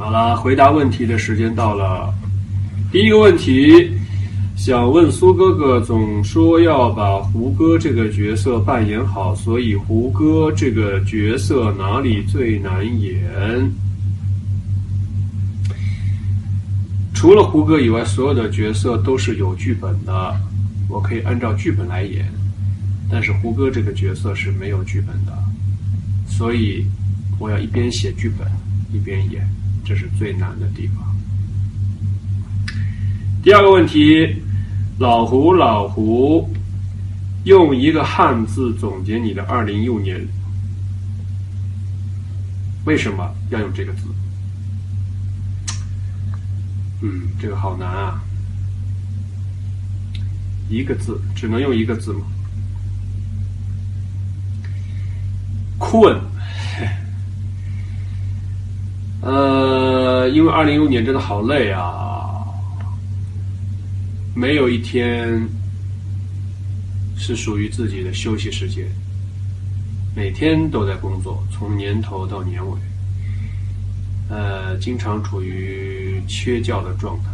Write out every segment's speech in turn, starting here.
好了，回答问题的时间到了。第一个问题，想问苏哥哥，总说要把胡歌这个角色扮演好，所以胡歌这个角色哪里最难演？除了胡歌以外，所有的角色都是有剧本的，我可以按照剧本来演。但是胡歌这个角色是没有剧本的，所以我要一边写剧本一边演。这是最难的地方。第二个问题，老胡老胡，用一个汉字总结你的二零一五年，为什么要用这个字？嗯，这个好难啊！一个字，只能用一个字吗？困。呃，因为二零一五年真的好累啊，没有一天是属于自己的休息时间，每天都在工作，从年头到年尾，呃，经常处于缺觉的状态，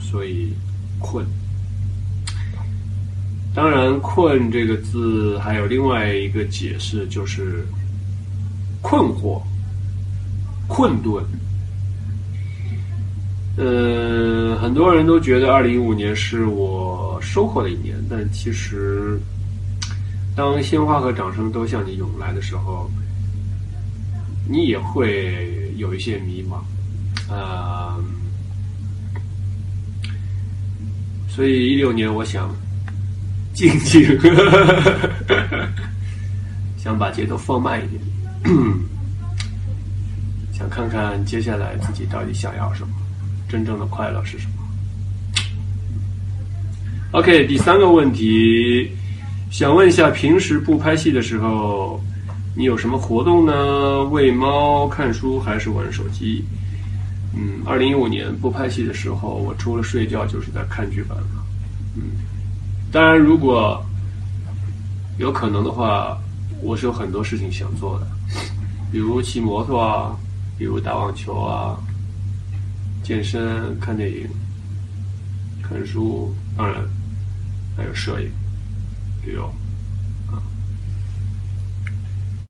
所以困。当然，“困”这个字还有另外一个解释，就是困惑。困顿，呃，很多人都觉得二零一五年是我收获的一年，但其实，当鲜花和掌声都向你涌来的时候，你也会有一些迷茫，啊，所以一六年我想静静，想把节奏放慢一点。想看看接下来自己到底想要什么，真正的快乐是什么？OK，第三个问题，想问一下，平时不拍戏的时候，你有什么活动呢？喂猫、看书还是玩手机？嗯，二零一五年不拍戏的时候，我除了睡觉就是在看剧本了。嗯，当然，如果有可能的话，我是有很多事情想做的，比如骑摩托啊。比如打网球啊，健身、看电影、看书，当然还有摄影、旅游。